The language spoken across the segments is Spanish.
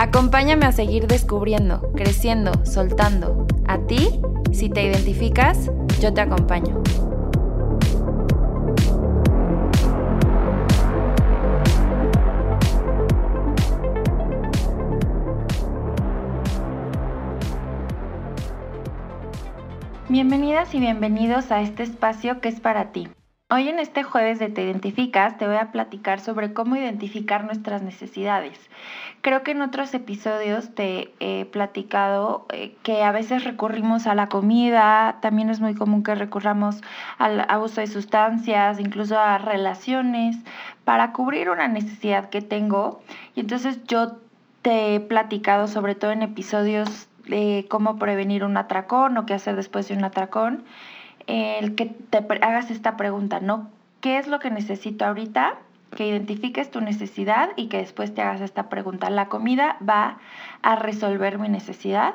Acompáñame a seguir descubriendo, creciendo, soltando. A ti, si te identificas, yo te acompaño. Bienvenidas y bienvenidos a este espacio que es para ti. Hoy en este jueves de Te Identificas te voy a platicar sobre cómo identificar nuestras necesidades. Creo que en otros episodios te he platicado eh, que a veces recurrimos a la comida, también es muy común que recurramos al abuso de sustancias, incluso a relaciones, para cubrir una necesidad que tengo. Y entonces yo te he platicado sobre todo en episodios de cómo prevenir un atracón o qué hacer después de un atracón, el que te hagas esta pregunta, ¿no? ¿Qué es lo que necesito ahorita? Que identifiques tu necesidad y que después te hagas esta pregunta. La comida va a resolver mi necesidad.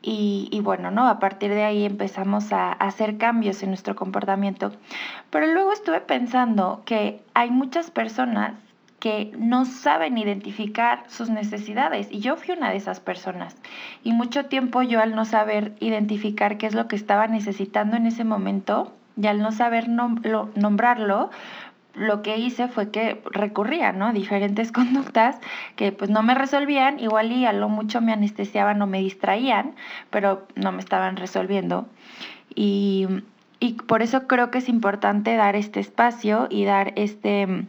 Y, bueno, ¿no? A partir de ahí empezamos a hacer cambios en nuestro comportamiento. Pero luego estuve pensando que hay muchas personas que no saben identificar sus necesidades. Y yo fui una de esas personas. Y mucho tiempo yo al no saber identificar qué es lo que estaba necesitando en ese momento y al no saber nombrarlo, lo que hice fue que recurría, ¿no? Diferentes conductas que pues no me resolvían, igual y a lo mucho me anestesiaban o me distraían, pero no me estaban resolviendo. Y, y por eso creo que es importante dar este espacio y dar este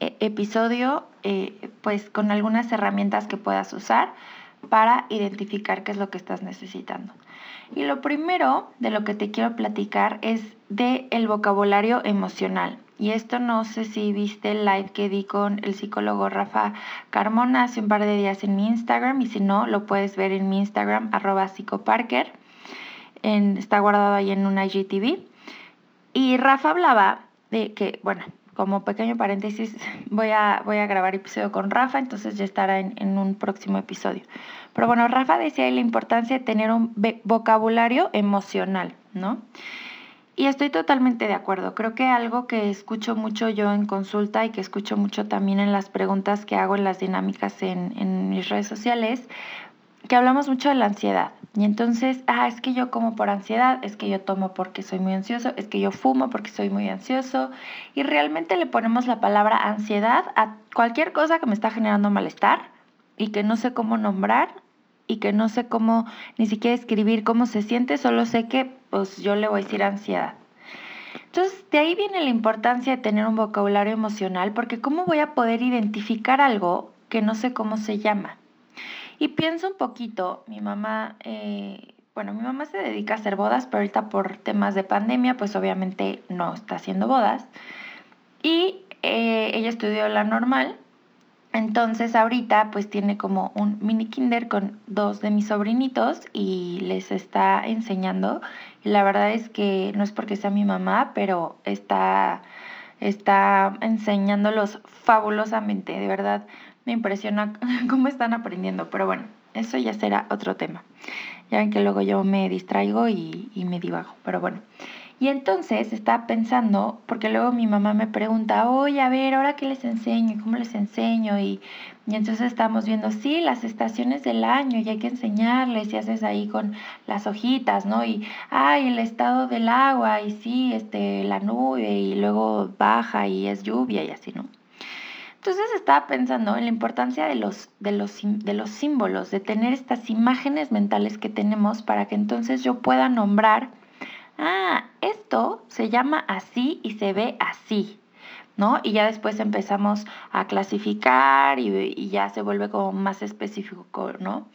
e, episodio eh, pues con algunas herramientas que puedas usar para identificar qué es lo que estás necesitando. Y lo primero de lo que te quiero platicar es de el vocabulario emocional. Y esto no sé si viste el live que di con el psicólogo Rafa Carmona hace un par de días en mi Instagram y si no, lo puedes ver en mi Instagram arroba psicoparker. Está guardado ahí en una IGTV. Y Rafa hablaba de que, bueno, como pequeño paréntesis, voy a, voy a grabar episodio con Rafa, entonces ya estará en, en un próximo episodio. Pero bueno, Rafa decía la importancia de tener un vocabulario emocional, ¿no? Y estoy totalmente de acuerdo. Creo que algo que escucho mucho yo en consulta y que escucho mucho también en las preguntas que hago en las dinámicas en, en mis redes sociales, que hablamos mucho de la ansiedad. Y entonces, ah, es que yo como por ansiedad, es que yo tomo porque soy muy ansioso, es que yo fumo porque soy muy ansioso. Y realmente le ponemos la palabra ansiedad a cualquier cosa que me está generando malestar y que no sé cómo nombrar y que no sé cómo ni siquiera escribir cómo se siente, solo sé que pues yo le voy a decir ansiedad. Entonces, de ahí viene la importancia de tener un vocabulario emocional, porque ¿cómo voy a poder identificar algo que no sé cómo se llama? Y pienso un poquito, mi mamá, eh, bueno, mi mamá se dedica a hacer bodas, pero ahorita por temas de pandemia, pues obviamente no está haciendo bodas. Y eh, ella estudió la normal, entonces ahorita pues tiene como un mini kinder con dos de mis sobrinitos y les está enseñando. Y la verdad es que no es porque sea mi mamá, pero está, está enseñándolos fabulosamente, de verdad me impresiona cómo están aprendiendo, pero bueno, eso ya será otro tema. Ya ven que luego yo me distraigo y, me divago, pero bueno. Y entonces estaba pensando, porque luego mi mamá me pregunta, oye, a ver, ¿ahora qué les enseño? ¿Cómo les enseño? Y, y entonces estamos viendo, sí, las estaciones del año y hay que enseñarles y haces ahí con las hojitas, ¿no? Y, ay, el estado del agua y sí, este, la nube y luego baja y es lluvia y así, ¿no? Entonces estaba pensando en la importancia de los, de, los, de los símbolos, de tener estas imágenes mentales que tenemos para que entonces yo pueda nombrar, ah, esto se llama así y se ve así, ¿no? Y ya después empezamos a clasificar y, ya se vuelve como más específico, ¿no?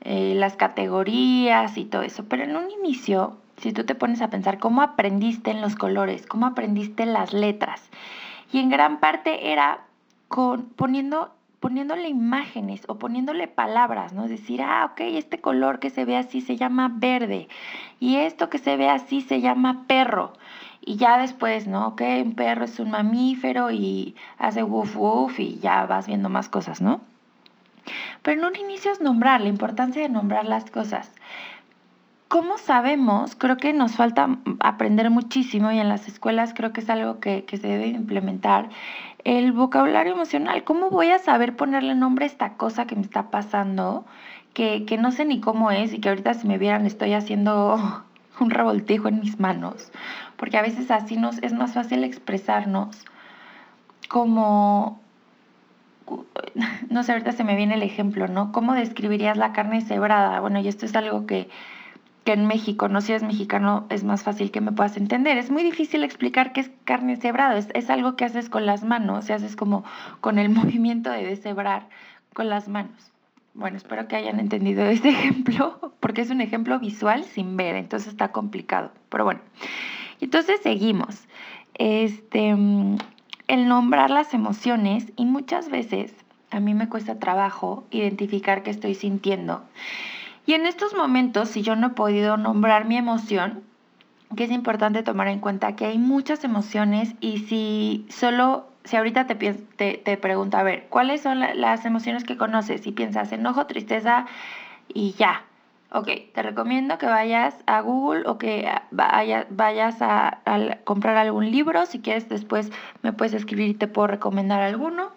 Eh, las categorías y todo eso. Pero en un inicio, si tú te pones a pensar cómo aprendiste en los colores, cómo aprendiste las letras, y en gran parte era con, poniendo poniéndole imágenes o poniéndole palabras, ¿no? Decir, ah, ok, este color que se ve así se llama verde y esto que se ve así se llama perro. Y ya después, ¿no? Ok, un perro es un mamífero y hace woof woof y ya vas viendo más cosas, ¿no? Pero en un inicio es nombrar, la importancia de nombrar las cosas. ¿Cómo sabemos? Creo que nos falta aprender muchísimo y en las escuelas creo que es algo que, que, se debe implementar. El vocabulario emocional. ¿Cómo voy a saber ponerle nombre a esta cosa que me está pasando? Que, que no sé ni cómo es y que ahorita si me vieran estoy haciendo un revoltijo en mis manos. Porque a veces así nos, es más fácil expresarnos como no sé, ahorita se me viene el ejemplo, ¿no? ¿Cómo describirías la carne cebrada? Bueno, y esto es algo que, en México, no si eres mexicano, es más fácil que me puedas entender. Es muy difícil explicar qué es carne cebrada, es, algo que haces con las manos, y haces como con el movimiento de deshebrar con las manos. Bueno, espero que hayan entendido este ejemplo, porque es un ejemplo visual sin ver, entonces está complicado. Pero bueno, entonces seguimos. Este, el nombrar las emociones y muchas veces a mí me cuesta trabajo identificar qué estoy sintiendo. Y en estos momentos, si yo no he podido nombrar mi emoción, que es importante tomar en cuenta que hay muchas emociones y si solo, si ahorita te, te, te pregunto, a ver, ¿cuáles son las emociones que conoces? Y piensas enojo, tristeza y ya. Ok, te recomiendo que vayas a Google o que vayas a, comprar algún libro. Si quieres, después me puedes escribir y te puedo recomendar alguno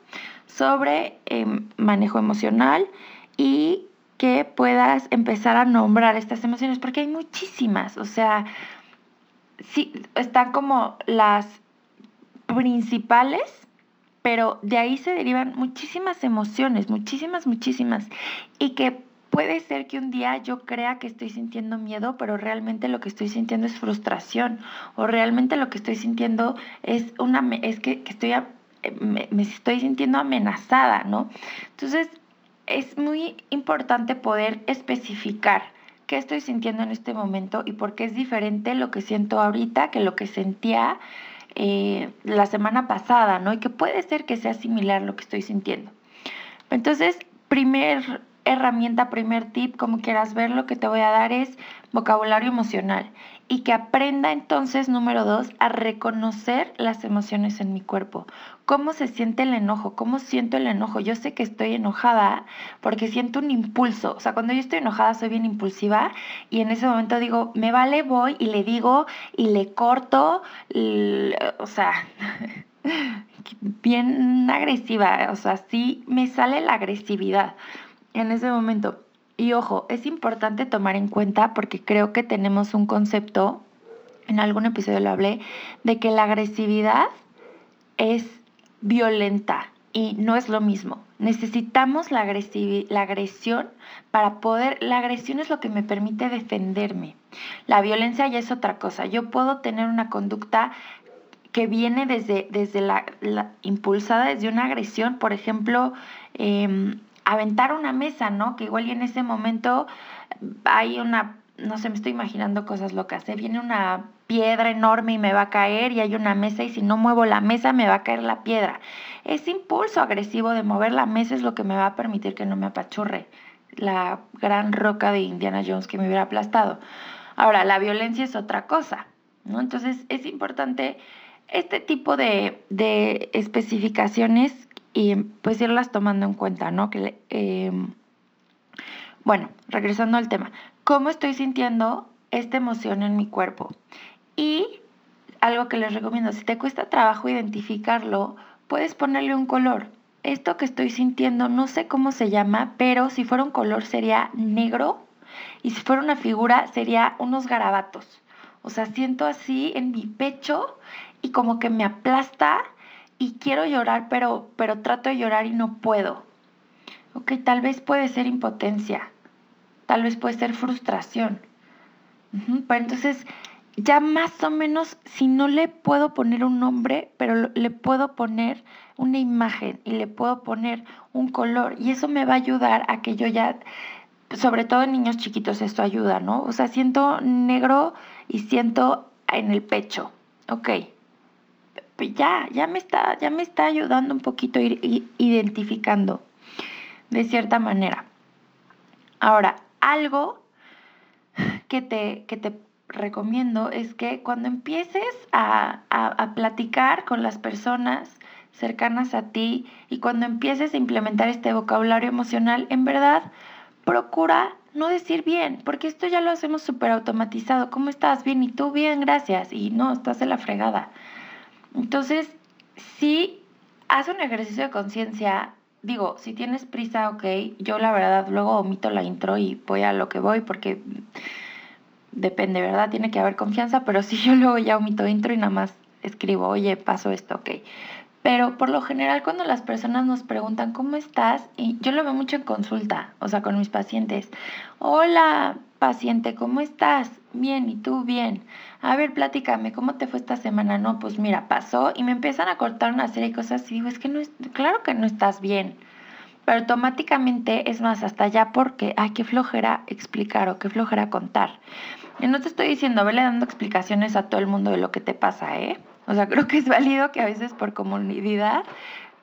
sobre em, manejo emocional y que puedas empezar a nombrar estas emociones, porque hay muchísimas, o sea, sí, están como las principales, pero de ahí se derivan muchísimas emociones, muchísimas, muchísimas, y que puede ser que un día yo crea que estoy sintiendo miedo, pero realmente lo que estoy sintiendo es frustración, o realmente lo que estoy sintiendo es, una, es que, estoy... Me, me, estoy sintiendo amenazada, ¿no? Entonces, es muy importante poder especificar qué estoy sintiendo en este momento y por qué es diferente lo que siento ahorita que lo que sentía eh, la semana pasada, ¿no? Y que puede ser que sea similar lo que estoy sintiendo. Entonces, primer herramienta, primer tip, como quieras ver, lo que te voy a dar es vocabulario emocional y que aprenda entonces, número dos, a reconocer las emociones en mi cuerpo. ¿Cómo se siente el enojo? ¿Cómo siento el enojo? Yo sé que estoy enojada porque siento un impulso. O sea, cuando yo estoy enojada soy bien impulsiva y en ese momento digo, me vale, voy y le digo y le corto, o sea... bien agresiva, o sea, sí me sale la agresividad en ese momento. Y ojo, es importante tomar en cuenta porque creo que tenemos un concepto, en algún episodio lo hablé, de que la agresividad es violenta y no es lo mismo. Necesitamos la, la agresión para poder, la agresión es lo que me permite defenderme. La violencia ya es otra cosa. Yo puedo tener una conducta que viene desde, desde la, impulsada desde una agresión, por ejemplo, eh, aventar una mesa, ¿no? Que igual en ese momento hay una, no sé, me estoy imaginando cosas locas, ¿eh? Viene una piedra enorme y me va a caer y hay una mesa y si no muevo la mesa me va a caer la piedra. Ese impulso agresivo de mover la mesa es lo que me va a permitir que no me apachurre la gran roca de Indiana Jones que me hubiera aplastado. Ahora, la violencia es otra cosa, ¿no? Entonces es importante este tipo de, de especificaciones y pues irlas tomando en cuenta, ¿no? Que, em, bueno, regresando al tema, ¿cómo estoy sintiendo esta emoción en mi cuerpo? Y algo que les recomiendo, si te cuesta trabajo identificarlo, puedes ponerle un color. Esto que estoy sintiendo, no sé cómo se llama, pero si fuera un color sería negro y si fuera una figura sería unos garabatos. O sea, siento así en mi pecho y como que me aplasta y quiero llorar, pero, pero trato de llorar y no puedo. Ok, tal vez puede ser impotencia, tal vez puede ser frustración. Pero entonces, ya más o menos, si no le puedo poner un nombre, pero le puedo poner una imagen y le puedo poner un color y eso me va a ayudar a que yo ya, sobre todo en niños chiquitos esto ayuda, ¿no? O sea, siento negro y siento en el pecho, ok, ya, ya me está, ya me está ayudando un poquito a ir identificando. de cierta manera. Ahora, algo que te, que te recomiendo es que cuando empieces a, a, platicar con las personas cercanas a ti y cuando empieces a implementar este vocabulario emocional, en verdad, procura no decir bien, porque esto ya lo hacemos súper automatizado. ¿Cómo estás? Bien, y tú bien, gracias. Y no, estás en la fregada. Entonces, sí, haz un ejercicio de conciencia. Digo, si tienes prisa, ok. Yo la verdad luego omito la intro y voy a lo que voy porque depende, ¿verdad? Tiene que haber confianza, pero si yo luego ya omito intro y nada más escribo, oye, paso esto, ok. Pero por lo general cuando las personas nos preguntan cómo estás, y yo lo veo mucho en consulta, o sea, con mis pacientes, hola paciente, ¿cómo estás? Bien, ¿y tú bien? A ver, platícame, ¿cómo te fue esta semana? No, pues mira, pasó y me empiezan a cortar una serie de cosas y digo, es que no, es, claro que no estás bien. Pero automáticamente, es más, hasta ya porque, ay, qué flojera explicar o qué flojera contar. Y no te estoy diciendo, vele dando explicaciones a todo el mundo de lo que te pasa, ¿eh? O sea, creo que es válido que a veces por comunidad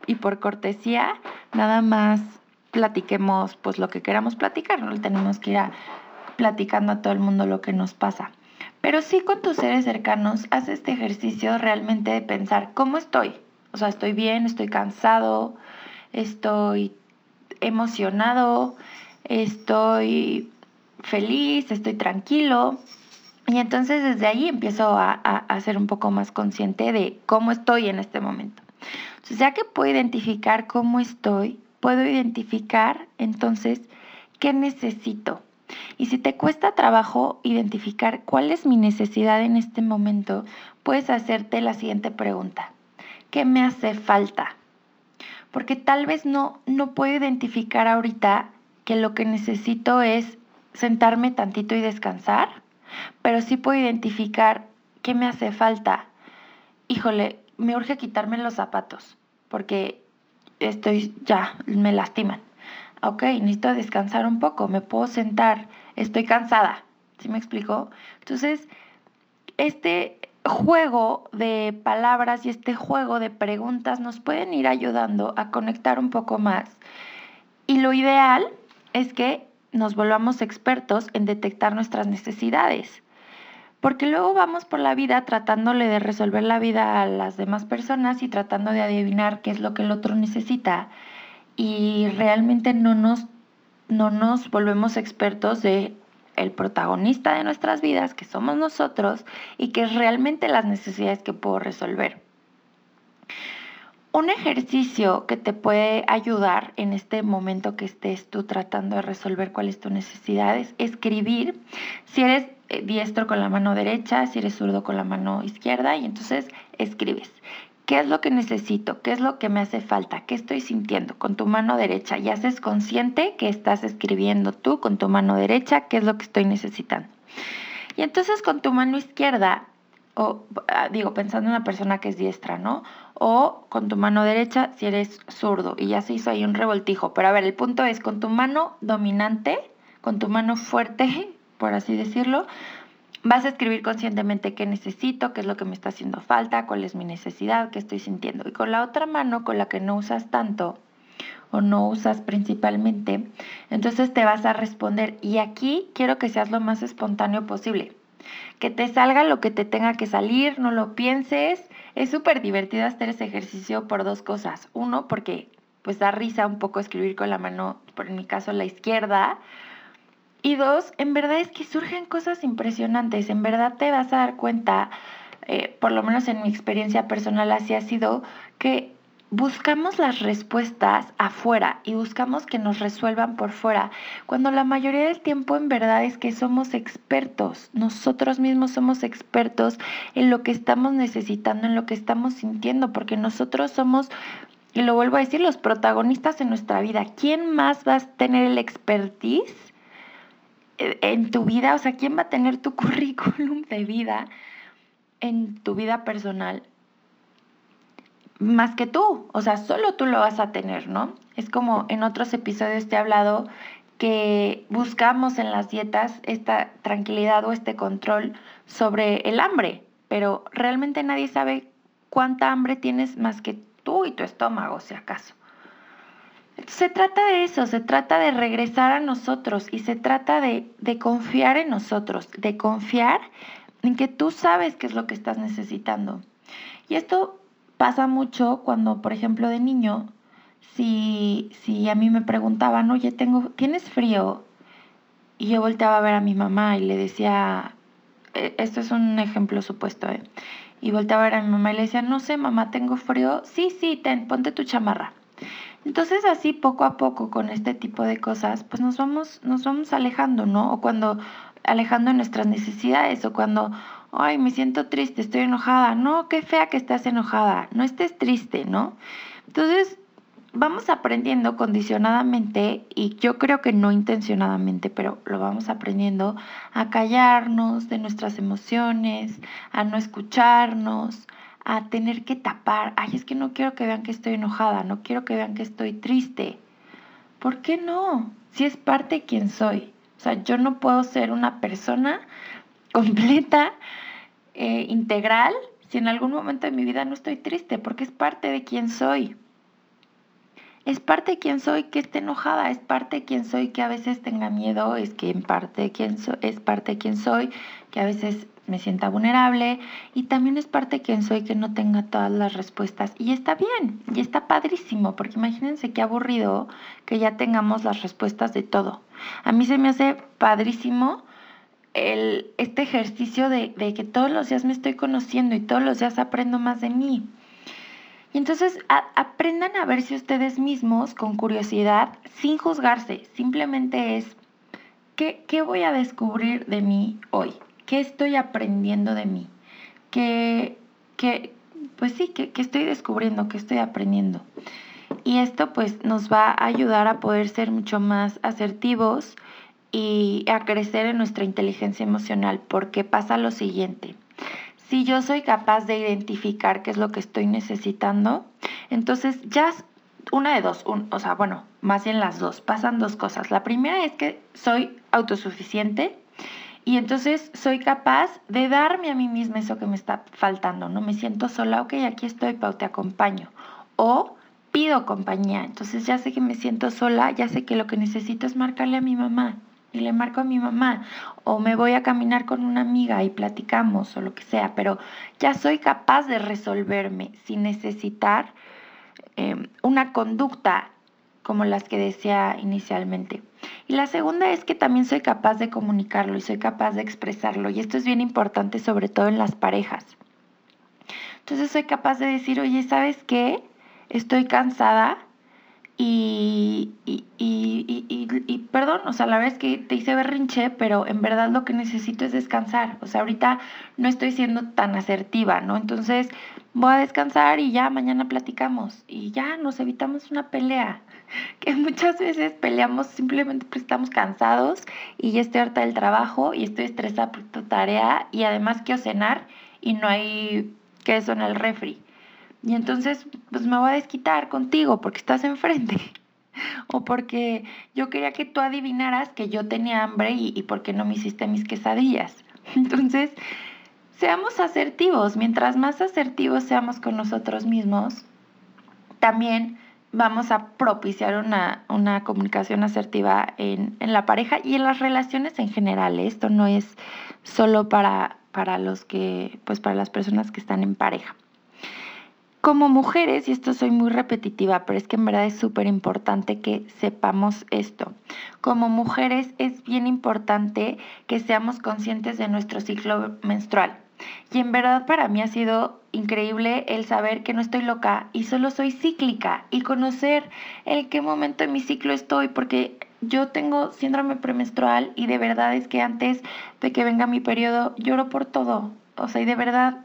y por cortesía nada más platiquemos pues lo que queramos platicar, no tenemos que ir platicando a todo el mundo lo que nos pasa. Pero sí con tus seres cercanos, haz este ejercicio realmente de pensar, ¿cómo estoy? O sea, estoy bien, estoy cansado, estoy emocionado, estoy feliz, estoy tranquilo. Y entonces desde ahí empiezo a, a, ser un poco más consciente de cómo estoy en este momento. Entonces, ya que puedo identificar cómo estoy, puedo identificar entonces qué necesito. Y si te cuesta trabajo identificar cuál es mi necesidad en este momento, puedes hacerte la siguiente pregunta. ¿Qué me hace falta? Porque tal vez no, no puedo identificar ahorita que lo que necesito es sentarme tantito y descansar pero sí puedo identificar qué me hace falta. Híjole, me urge quitarme los zapatos porque estoy ya, me lastiman. Ok, necesito descansar un poco, me puedo sentar, estoy cansada. ¿Sí me explico? Entonces, este juego de palabras y este juego de preguntas nos pueden ir ayudando a conectar un poco más. Y lo ideal es que nos volvamos expertos en detectar nuestras necesidades. Porque luego vamos por la vida tratándole de resolver la vida a las demás personas y tratando de adivinar qué es lo que el otro necesita. Y realmente no nos, no nos volvemos expertos de el protagonista de nuestras vidas, que somos nosotros, y que es realmente las necesidades que puedo resolver. Un ejercicio que te puede ayudar en este momento que estés tú tratando de resolver cuál es tu necesidad es escribir. Si eres eh, diestro con la mano derecha, si eres zurdo con la mano izquierda, y entonces escribes. ¿Qué es lo que necesito? ¿Qué es lo que me hace falta? ¿Qué estoy sintiendo? Con tu mano derecha y haces consciente que estás escribiendo tú con tu mano derecha qué es lo que estoy necesitando. Y entonces con tu mano izquierda o ah, digo, pensando en una persona que es diestra, ¿no? O con tu mano derecha si eres zurdo y ya se hizo ahí un revoltijo. Pero a ver, el punto es con tu mano dominante, con tu mano fuerte, por así decirlo, vas a escribir conscientemente qué necesito, qué es lo que me está haciendo falta, cuál es mi necesidad, qué estoy sintiendo. Y con la otra mano, con la que no usas tanto o no usas principalmente, entonces te vas a responder. Y aquí quiero que seas lo más espontáneo posible que te salga lo que te tenga que salir, no lo pienses. Es súper divertido hacer ese ejercicio por dos cosas. Uno, porque pues da risa un poco escribir con la mano, por en mi caso la izquierda. Y dos, en verdad es que surgen cosas impresionantes. En verdad te vas a dar cuenta, eh, por lo menos en mi experiencia personal así ha sido, que buscamos las respuestas afuera y buscamos que nos resuelvan por fuera, cuando la mayoría del tiempo en verdad es que somos expertos, nosotros mismos somos expertos en lo que estamos necesitando, en lo que estamos sintiendo, porque nosotros somos, y lo vuelvo a decir, los protagonistas en nuestra vida. ¿Quién más va a tener el expertise en tu vida? O sea, ¿quién va a tener tu currículum de vida en tu vida personal? Más que tú, o sea, solo tú lo vas a tener, ¿no? Es como en otros episodios te he hablado que buscamos en las dietas esta tranquilidad o este control sobre el hambre, pero realmente nadie sabe cuánta hambre tienes más que tú y tu estómago, si acaso. Se trata de eso, se trata de regresar a nosotros y se trata de, de confiar en nosotros, de confiar en que tú sabes qué es lo que estás necesitando. Y esto pasa mucho cuando, por ejemplo, de niño, si, si a mí me preguntaban, oye, tengo, ¿tienes frío? Y yo volteaba a ver a mi mamá y le decía, e, esto es un ejemplo supuesto, ¿eh? Y volteaba a ver a mi mamá y le decía, no sé, mamá, tengo frío. Sí, sí, ten, ponte tu chamarra. Entonces así poco a poco con este tipo de cosas, pues nos vamos, nos vamos alejando, ¿no? O cuando alejando nuestras necesidades, o cuando, ay, me siento triste, estoy enojada. No, qué fea que estás enojada, no estés triste, ¿no? Entonces, vamos aprendiendo condicionadamente, y yo creo que no intencionadamente, pero lo vamos aprendiendo a callarnos de nuestras emociones, a no escucharnos, a tener que tapar, ay, es que no quiero que vean que estoy enojada, no quiero que vean que estoy triste. ¿Por qué no? Si es parte de quien soy. O sea, yo no puedo ser una persona completa, eh, integral, si en algún momento de mi vida no estoy triste, porque es parte de quien soy. Es parte de quien soy que esté enojada, es parte de quien soy que a veces tenga miedo, es que en parte de quien es parte de quien soy que a veces me sienta vulnerable y también es parte de quien soy que no tenga todas las respuestas. Y está bien, y está padrísimo, porque imagínense qué aburrido que ya tengamos las respuestas de todo. A mí se me hace padrísimo este ejercicio de, que todos los días me estoy conociendo y todos los días aprendo más de mí. Y entonces aprendan a verse ustedes mismos con curiosidad, sin juzgarse. Simplemente es, ¿qué, ¿qué voy a descubrir de mí hoy? ¿Qué estoy aprendiendo de mí? ¿Qué, pues sí, que, estoy descubriendo, que estoy aprendiendo? Y esto pues nos va a ayudar a poder ser mucho más asertivos y a crecer en nuestra inteligencia emocional, porque pasa lo siguiente. Si yo soy capaz de identificar qué es lo que estoy necesitando, entonces ya una de dos, o sea, bueno, más bien las dos, pasan dos cosas. La primera es que soy autosuficiente y entonces soy capaz de darme a mí misma eso que me está faltando, ¿no? Me siento sola, ok, aquí estoy, Pau, te acompaño. O pido compañía, entonces ya sé que me siento sola, ya sé que lo que necesito es marcarle a mi mamá y le marco a mi mamá o me voy a caminar con una amiga y platicamos o lo que sea, pero ya soy capaz de resolverme sin necesitar eh, una conducta como las que decía inicialmente. Y la segunda es que también soy capaz de comunicarlo y soy capaz de expresarlo. Y esto es bien importante, sobre todo en las parejas. Entonces soy capaz de decir, oye, ¿sabes qué? Estoy cansada y, y, y, y, perdón, o sea, la verdad es que te hice berrinche, pero en verdad lo que necesito es descansar. O sea, ahorita no estoy siendo tan asertiva, ¿no? Entonces voy a descansar y ya mañana platicamos y ya nos evitamos una pelea. que muchas veces peleamos simplemente porque estamos cansados y ya estoy harta del trabajo y estoy estresada por tu tarea y además quiero cenar y no hay queso en el refri. Y entonces, pues me voy a desquitar contigo porque estás enfrente. O porque yo quería que tú adivinaras que yo tenía hambre y, porque no me hiciste mis quesadillas. Entonces, seamos asertivos. Mientras más asertivos seamos con nosotros mismos, también vamos a propiciar una, comunicación asertiva en, la pareja y en las relaciones en general. Esto no es solo para, para los que, pues para las personas que están en pareja. Como mujeres, y esto soy muy repetitiva, pero es que en verdad es súper importante que sepamos esto. Como mujeres es bien importante que seamos conscientes de nuestro ciclo menstrual. Y en verdad para mí ha sido increíble el saber que no estoy loca y solo soy cíclica y conocer en qué momento de mi ciclo estoy, porque yo tengo síndrome premenstrual y de verdad es que antes de que venga mi periodo lloro por todo. O sea, y de verdad,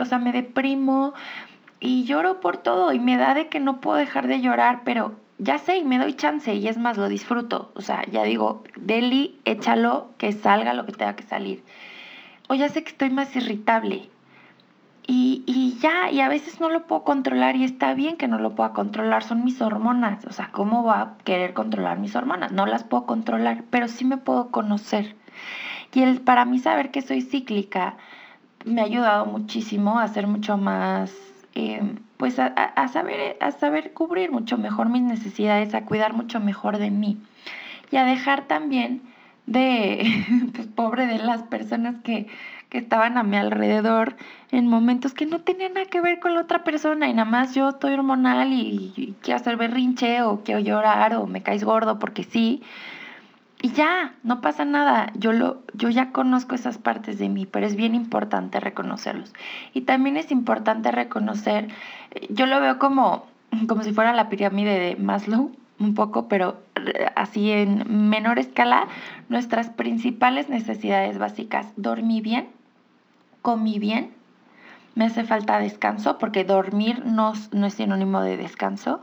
o sea, me deprimo y lloro por todo y me da de que no puedo dejar de llorar, pero ya sé y me doy chance y es más, lo disfruto. O sea, ya digo, Deli, échalo, que salga lo que tenga que salir o ya sé que estoy más irritable. Y, y, ya, y a veces no lo puedo controlar y está bien que no lo pueda controlar, son mis hormonas. O sea, ¿cómo voy a querer controlar mis hormonas? No las puedo controlar, pero sí me puedo conocer. Y el, para mí saber que soy cíclica me ha ayudado muchísimo a ser mucho más eh, pues a, saber, a saber cubrir mucho mejor mis necesidades, a cuidar mucho mejor de mí y a dejar también de, pues pobre de las personas que, que estaban a mi alrededor en momentos que no tenían nada que ver con la otra persona y nada más yo estoy hormonal y, quiero hacer berrinche o quiero llorar o me caes gordo porque sí. Y ya, no pasa nada. Yo, lo, yo ya conozco esas partes de mí, pero es bien importante reconocerlos. Y también es importante reconocer, yo lo veo como, como si fuera la pirámide de Maslow, un poco, pero eh, así en menor escala, nuestras principales necesidades básicas. Dormí bien, comí bien, me hace falta descanso, porque dormir no, no es sinónimo de descanso.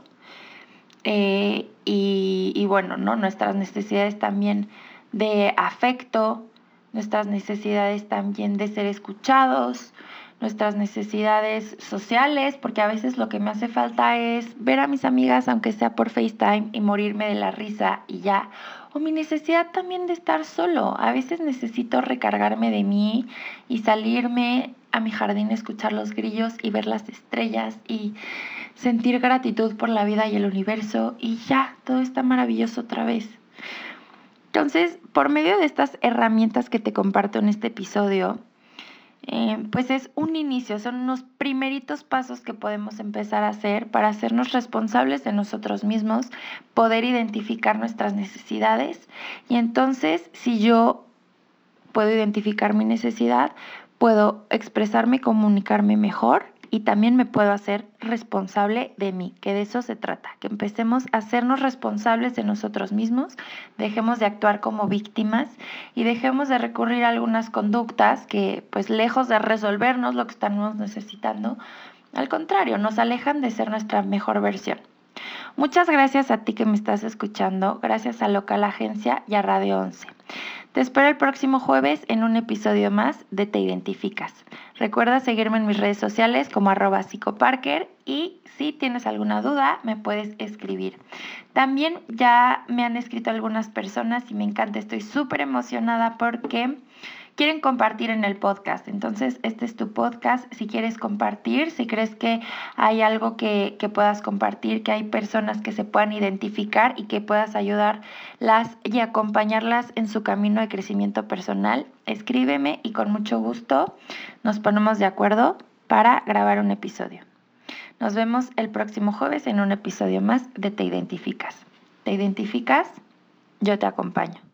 Eh, y, bueno, ¿no? nuestras necesidades también de afecto, nuestras necesidades también de ser escuchados, nuestras necesidades sociales, porque a veces lo que me hace falta es ver a mis amigas, aunque sea por FaceTime, y morirme de la risa y ya. O mi necesidad también de estar solo. A veces necesito recargarme de mí y salirme a mi jardín, escuchar los grillos y ver las estrellas y sentir gratitud por la vida y el universo y ya, todo está maravilloso otra vez. Entonces, por medio de estas herramientas que te comparto en este episodio, eh, pues es un inicio, son unos primeritos pasos que podemos empezar a hacer para hacernos responsables de nosotros mismos, poder identificar nuestras necesidades y entonces si yo puedo identificar mi necesidad, puedo expresarme y comunicarme mejor y también me puedo hacer responsable de mí, que de eso se trata, que empecemos a hacernos responsables de nosotros mismos, dejemos de actuar como víctimas y dejemos de recurrir a algunas conductas que pues lejos de resolvernos lo que estamos necesitando, al contrario, nos alejan de ser nuestra mejor versión. Muchas gracias a ti que me estás escuchando, gracias a Local Agencia y a Radio 11. Te espero el próximo jueves en un episodio más de Te Identificas. Recuerda seguirme en mis redes sociales como arroba psicoparker y si tienes alguna duda me puedes escribir. También ya me han escrito algunas personas y me encanta, estoy súper emocionada porque quieren compartir en el podcast. Entonces, este es tu podcast. Si quieres compartir, si crees que hay algo que, puedas compartir, que hay personas que se puedan identificar y que puedas ayudarlas y acompañarlas en su camino de crecimiento personal, escríbeme y con mucho gusto nos ponemos de acuerdo para grabar un episodio. Nos vemos el próximo jueves en un episodio más de Te Identificas. ¿Te identificas? Yo te acompaño.